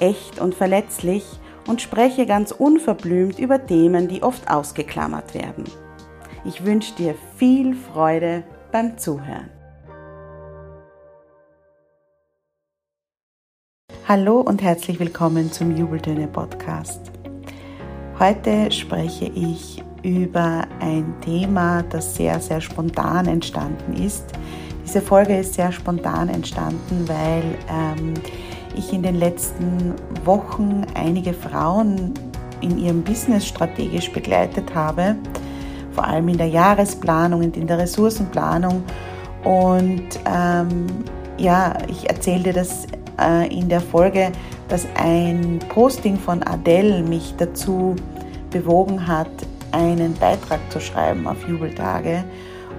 echt und verletzlich und spreche ganz unverblümt über Themen, die oft ausgeklammert werden. Ich wünsche dir viel Freude beim Zuhören. Hallo und herzlich willkommen zum Jubeltöne Podcast. Heute spreche ich über ein Thema, das sehr, sehr spontan entstanden ist. Diese Folge ist sehr spontan entstanden, weil ähm, ich in den letzten Wochen einige Frauen in ihrem Business strategisch begleitet habe, vor allem in der Jahresplanung und in der Ressourcenplanung. Und ähm, ja, ich erzählte das äh, in der Folge, dass ein Posting von Adele mich dazu bewogen hat, einen Beitrag zu schreiben auf Jubeltage.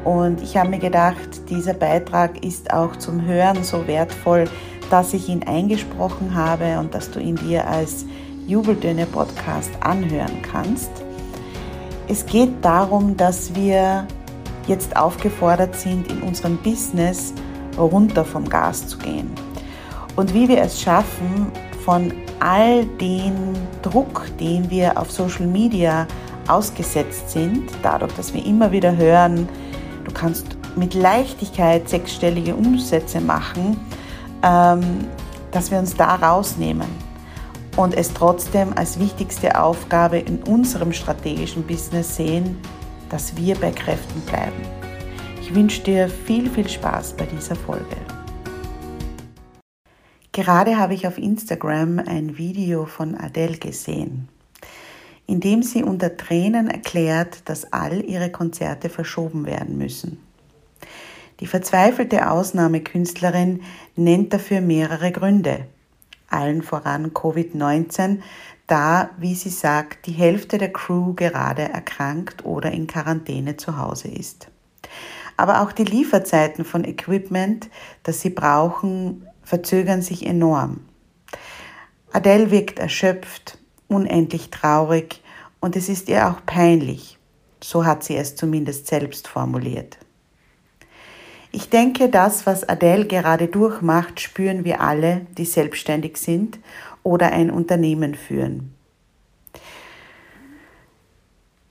Und ich habe mir gedacht, dieser Beitrag ist auch zum Hören so wertvoll, dass ich ihn eingesprochen habe und dass du ihn dir als Jubeltöne Podcast anhören kannst. Es geht darum, dass wir jetzt aufgefordert sind, in unserem Business runter vom Gas zu gehen. Und wie wir es schaffen, von all den Druck, den wir auf Social Media ausgesetzt sind, dadurch, dass wir immer wieder hören, du kannst mit Leichtigkeit sechsstellige Umsätze machen, dass wir uns da rausnehmen und es trotzdem als wichtigste Aufgabe in unserem strategischen Business sehen, dass wir bei Kräften bleiben. Ich wünsche dir viel, viel Spaß bei dieser Folge. Gerade habe ich auf Instagram ein Video von Adele gesehen, in dem sie unter Tränen erklärt, dass all ihre Konzerte verschoben werden müssen. Die verzweifelte Ausnahmekünstlerin nennt dafür mehrere Gründe. Allen voran Covid-19, da, wie sie sagt, die Hälfte der Crew gerade erkrankt oder in Quarantäne zu Hause ist. Aber auch die Lieferzeiten von Equipment, das sie brauchen, verzögern sich enorm. Adele wirkt erschöpft, unendlich traurig und es ist ihr auch peinlich. So hat sie es zumindest selbst formuliert. Ich denke, das, was Adele gerade durchmacht, spüren wir alle, die selbstständig sind oder ein Unternehmen führen.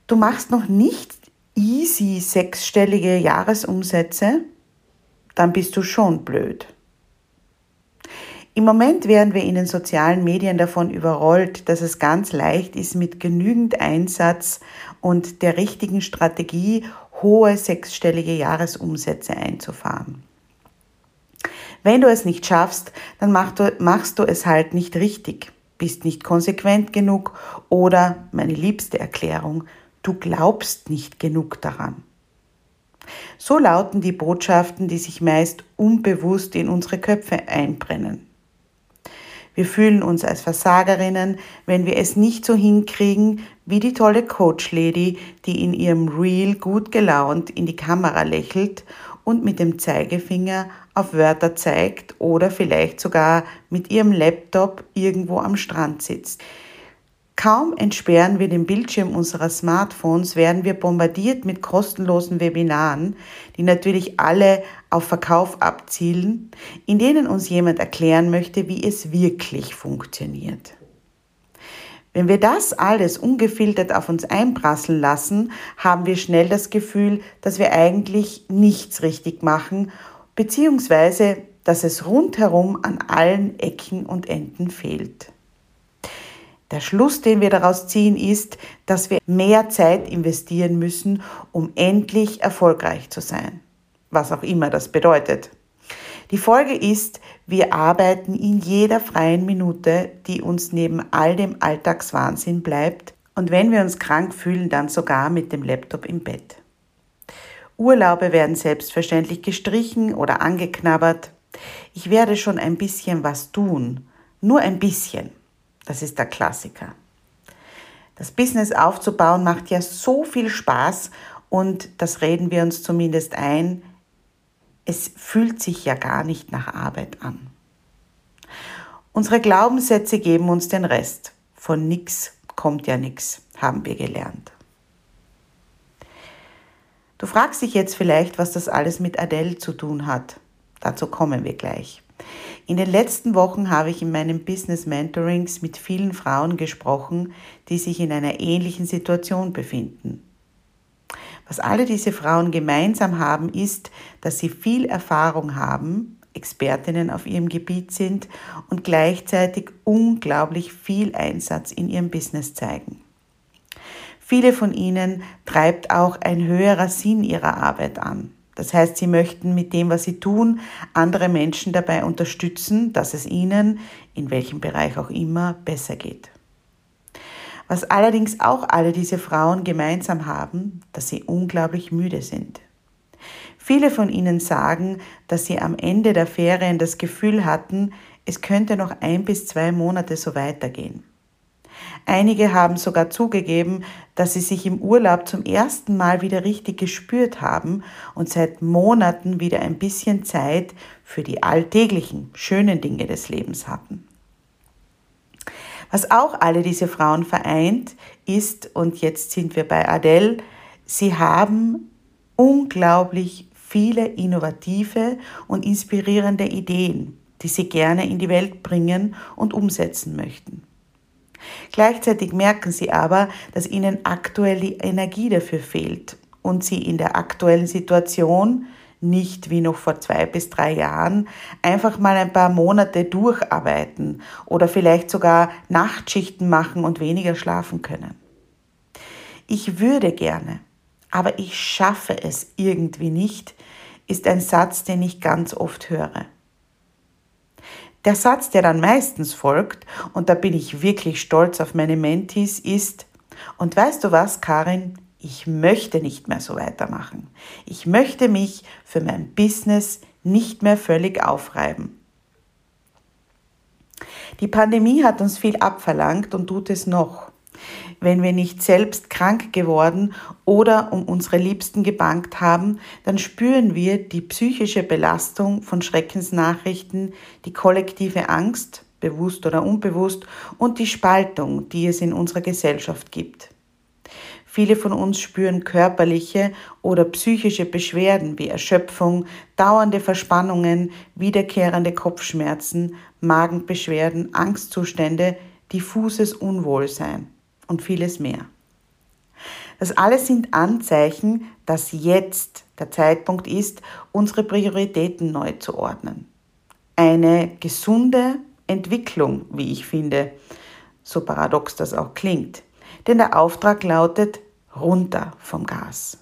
Du machst noch nicht easy sechsstellige Jahresumsätze, dann bist du schon blöd. Im Moment werden wir in den sozialen Medien davon überrollt, dass es ganz leicht ist, mit genügend Einsatz und der richtigen Strategie hohe sechsstellige Jahresumsätze einzufahren. Wenn du es nicht schaffst, dann machst du, machst du es halt nicht richtig, bist nicht konsequent genug oder, meine liebste Erklärung, du glaubst nicht genug daran. So lauten die Botschaften, die sich meist unbewusst in unsere Köpfe einbrennen. Wir fühlen uns als Versagerinnen, wenn wir es nicht so hinkriegen wie die tolle Coach Lady, die in ihrem Reel gut gelaunt in die Kamera lächelt und mit dem Zeigefinger auf Wörter zeigt oder vielleicht sogar mit ihrem Laptop irgendwo am Strand sitzt. Kaum entsperren wir den Bildschirm unserer Smartphones, werden wir bombardiert mit kostenlosen Webinaren, die natürlich alle auf Verkauf abzielen, in denen uns jemand erklären möchte, wie es wirklich funktioniert. Wenn wir das alles ungefiltert auf uns einprasseln lassen, haben wir schnell das Gefühl, dass wir eigentlich nichts richtig machen, beziehungsweise dass es rundherum an allen Ecken und Enden fehlt. Der Schluss, den wir daraus ziehen, ist, dass wir mehr Zeit investieren müssen, um endlich erfolgreich zu sein. Was auch immer das bedeutet. Die Folge ist, wir arbeiten in jeder freien Minute, die uns neben all dem Alltagswahnsinn bleibt, und wenn wir uns krank fühlen, dann sogar mit dem Laptop im Bett. Urlaube werden selbstverständlich gestrichen oder angeknabbert. Ich werde schon ein bisschen was tun, nur ein bisschen. Das ist der Klassiker. Das Business aufzubauen macht ja so viel Spaß und das reden wir uns zumindest ein. Es fühlt sich ja gar nicht nach Arbeit an. Unsere Glaubenssätze geben uns den Rest. Von nichts kommt ja nichts, haben wir gelernt. Du fragst dich jetzt vielleicht, was das alles mit Adele zu tun hat. Dazu kommen wir gleich. In den letzten Wochen habe ich in meinen Business Mentorings mit vielen Frauen gesprochen, die sich in einer ähnlichen Situation befinden. Was alle diese Frauen gemeinsam haben, ist, dass sie viel Erfahrung haben, Expertinnen auf ihrem Gebiet sind und gleichzeitig unglaublich viel Einsatz in ihrem Business zeigen. Viele von ihnen treibt auch ein höherer Sinn ihrer Arbeit an. Das heißt, sie möchten mit dem, was sie tun, andere Menschen dabei unterstützen, dass es ihnen, in welchem Bereich auch immer, besser geht. Was allerdings auch alle diese Frauen gemeinsam haben, dass sie unglaublich müde sind. Viele von ihnen sagen, dass sie am Ende der Ferien das Gefühl hatten, es könnte noch ein bis zwei Monate so weitergehen. Einige haben sogar zugegeben, dass sie sich im Urlaub zum ersten Mal wieder richtig gespürt haben und seit Monaten wieder ein bisschen Zeit für die alltäglichen, schönen Dinge des Lebens hatten. Was auch alle diese Frauen vereint, ist, und jetzt sind wir bei Adele, sie haben unglaublich viele innovative und inspirierende Ideen, die sie gerne in die Welt bringen und umsetzen möchten. Gleichzeitig merken sie aber, dass ihnen aktuell die Energie dafür fehlt und sie in der aktuellen Situation nicht wie noch vor zwei bis drei Jahren einfach mal ein paar Monate durcharbeiten oder vielleicht sogar Nachtschichten machen und weniger schlafen können. Ich würde gerne, aber ich schaffe es irgendwie nicht, ist ein Satz, den ich ganz oft höre. Der Satz, der dann meistens folgt, und da bin ich wirklich stolz auf meine Mentis, ist, und weißt du was, Karin, ich möchte nicht mehr so weitermachen. Ich möchte mich für mein Business nicht mehr völlig aufreiben. Die Pandemie hat uns viel abverlangt und tut es noch wenn wir nicht selbst krank geworden oder um unsere Liebsten gebankt haben, dann spüren wir die psychische Belastung von Schreckensnachrichten, die kollektive Angst, bewusst oder unbewusst, und die Spaltung, die es in unserer Gesellschaft gibt. Viele von uns spüren körperliche oder psychische Beschwerden wie Erschöpfung, dauernde Verspannungen, wiederkehrende Kopfschmerzen, Magenbeschwerden, Angstzustände, diffuses Unwohlsein und vieles mehr. Das alles sind Anzeichen, dass jetzt der Zeitpunkt ist, unsere Prioritäten neu zu ordnen. Eine gesunde Entwicklung, wie ich finde, so paradox das auch klingt. Denn der Auftrag lautet runter vom Gas.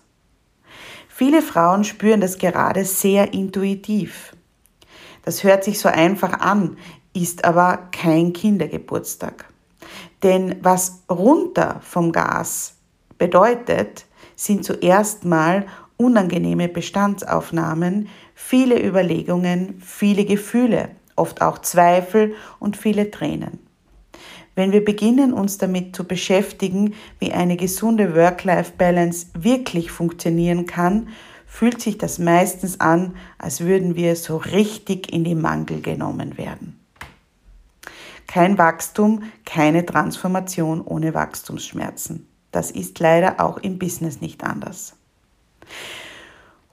Viele Frauen spüren das gerade sehr intuitiv. Das hört sich so einfach an, ist aber kein Kindergeburtstag. Denn was runter vom Gas bedeutet, sind zuerst mal unangenehme Bestandsaufnahmen, viele Überlegungen, viele Gefühle, oft auch Zweifel und viele Tränen. Wenn wir beginnen, uns damit zu beschäftigen, wie eine gesunde Work-Life-Balance wirklich funktionieren kann, fühlt sich das meistens an, als würden wir so richtig in die Mangel genommen werden. Kein Wachstum, keine Transformation ohne Wachstumsschmerzen. Das ist leider auch im Business nicht anders.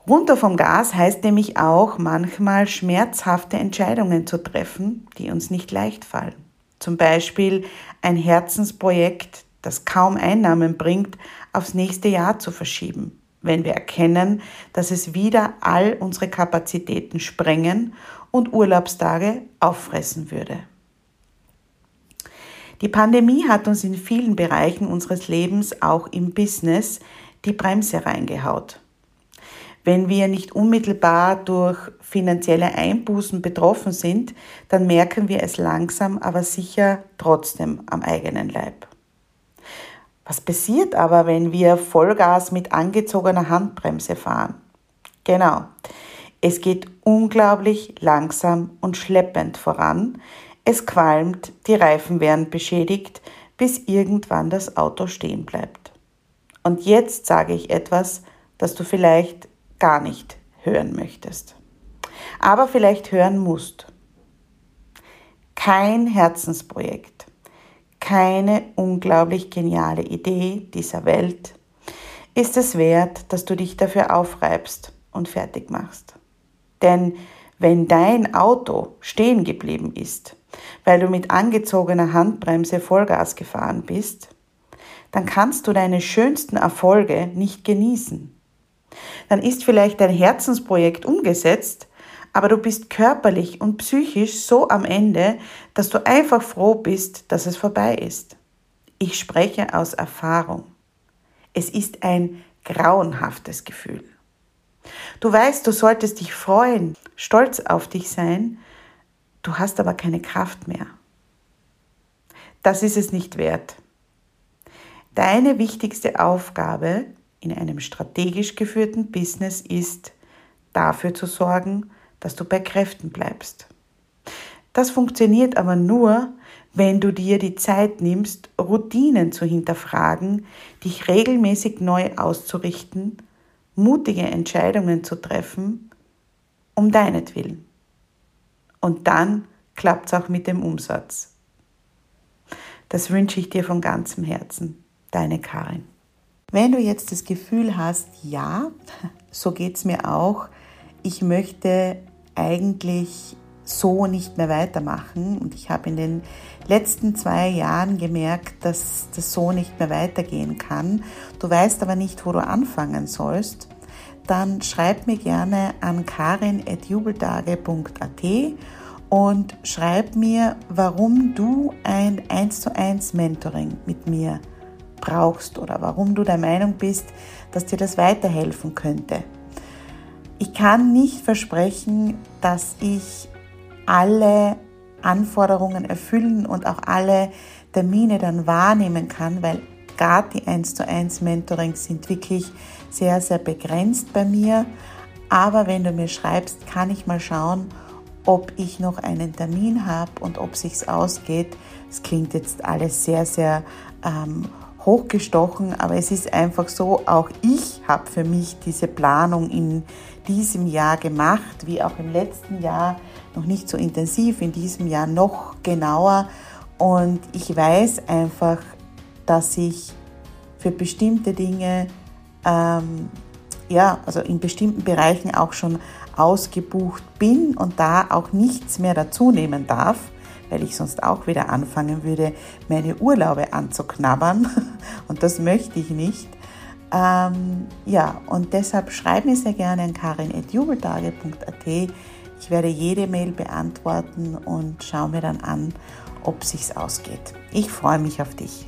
Runter vom Gas heißt nämlich auch manchmal schmerzhafte Entscheidungen zu treffen, die uns nicht leicht fallen. Zum Beispiel ein Herzensprojekt, das kaum Einnahmen bringt, aufs nächste Jahr zu verschieben, wenn wir erkennen, dass es wieder all unsere Kapazitäten sprengen und Urlaubstage auffressen würde. Die Pandemie hat uns in vielen Bereichen unseres Lebens, auch im Business, die Bremse reingehaut. Wenn wir nicht unmittelbar durch finanzielle Einbußen betroffen sind, dann merken wir es langsam, aber sicher trotzdem am eigenen Leib. Was passiert aber, wenn wir Vollgas mit angezogener Handbremse fahren? Genau. Es geht unglaublich langsam und schleppend voran. Es qualmt, die Reifen werden beschädigt, bis irgendwann das Auto stehen bleibt. Und jetzt sage ich etwas, das du vielleicht gar nicht hören möchtest, aber vielleicht hören musst. Kein Herzensprojekt, keine unglaublich geniale Idee dieser Welt ist es wert, dass du dich dafür aufreibst und fertig machst. Denn wenn dein Auto stehen geblieben ist, weil du mit angezogener Handbremse Vollgas gefahren bist, dann kannst du deine schönsten Erfolge nicht genießen dann ist vielleicht dein Herzensprojekt umgesetzt, aber du bist körperlich und psychisch so am Ende, dass du einfach froh bist, dass es vorbei ist. Ich spreche aus Erfahrung. Es ist ein grauenhaftes Gefühl. Du weißt, du solltest dich freuen, stolz auf dich sein, du hast aber keine Kraft mehr. Das ist es nicht wert. Deine wichtigste Aufgabe in einem strategisch geführten Business ist, dafür zu sorgen, dass du bei Kräften bleibst. Das funktioniert aber nur, wenn du dir die Zeit nimmst, Routinen zu hinterfragen, dich regelmäßig neu auszurichten, mutige Entscheidungen zu treffen, um deinetwillen. Und dann klappt es auch mit dem Umsatz. Das wünsche ich dir von ganzem Herzen. Deine Karin. Wenn du jetzt das Gefühl hast, ja, so geht es mir auch, ich möchte eigentlich so nicht mehr weitermachen und ich habe in den letzten zwei Jahren gemerkt, dass das so nicht mehr weitergehen kann, du weißt aber nicht, wo du anfangen sollst, dann schreib mir gerne an karin.jubeltage.at und schreib mir, warum du ein 1 zu 1 Mentoring mit mir brauchst oder warum du der Meinung bist, dass dir das weiterhelfen könnte. Ich kann nicht versprechen, dass ich alle Anforderungen erfüllen und auch alle Termine dann wahrnehmen kann, weil gerade die 1 zu 1 Mentorings sind wirklich sehr, sehr begrenzt bei mir. Aber wenn du mir schreibst, kann ich mal schauen, ob ich noch einen Termin habe und ob sich's ausgeht. Es klingt jetzt alles sehr, sehr ähm, hochgestochen, aber es ist einfach so, auch ich habe für mich diese Planung in diesem Jahr gemacht, wie auch im letzten Jahr, noch nicht so intensiv, in diesem Jahr noch genauer. Und ich weiß einfach, dass ich für bestimmte Dinge, ähm, ja, also in bestimmten Bereichen auch schon ausgebucht bin und da auch nichts mehr dazu nehmen darf weil ich sonst auch wieder anfangen würde, meine Urlaube anzuknabbern. Und das möchte ich nicht. Ähm, ja, und deshalb schreib mir sehr gerne an karin.jubeltage.at. Ich werde jede Mail beantworten und schaue mir dann an, ob sich's ausgeht. Ich freue mich auf dich.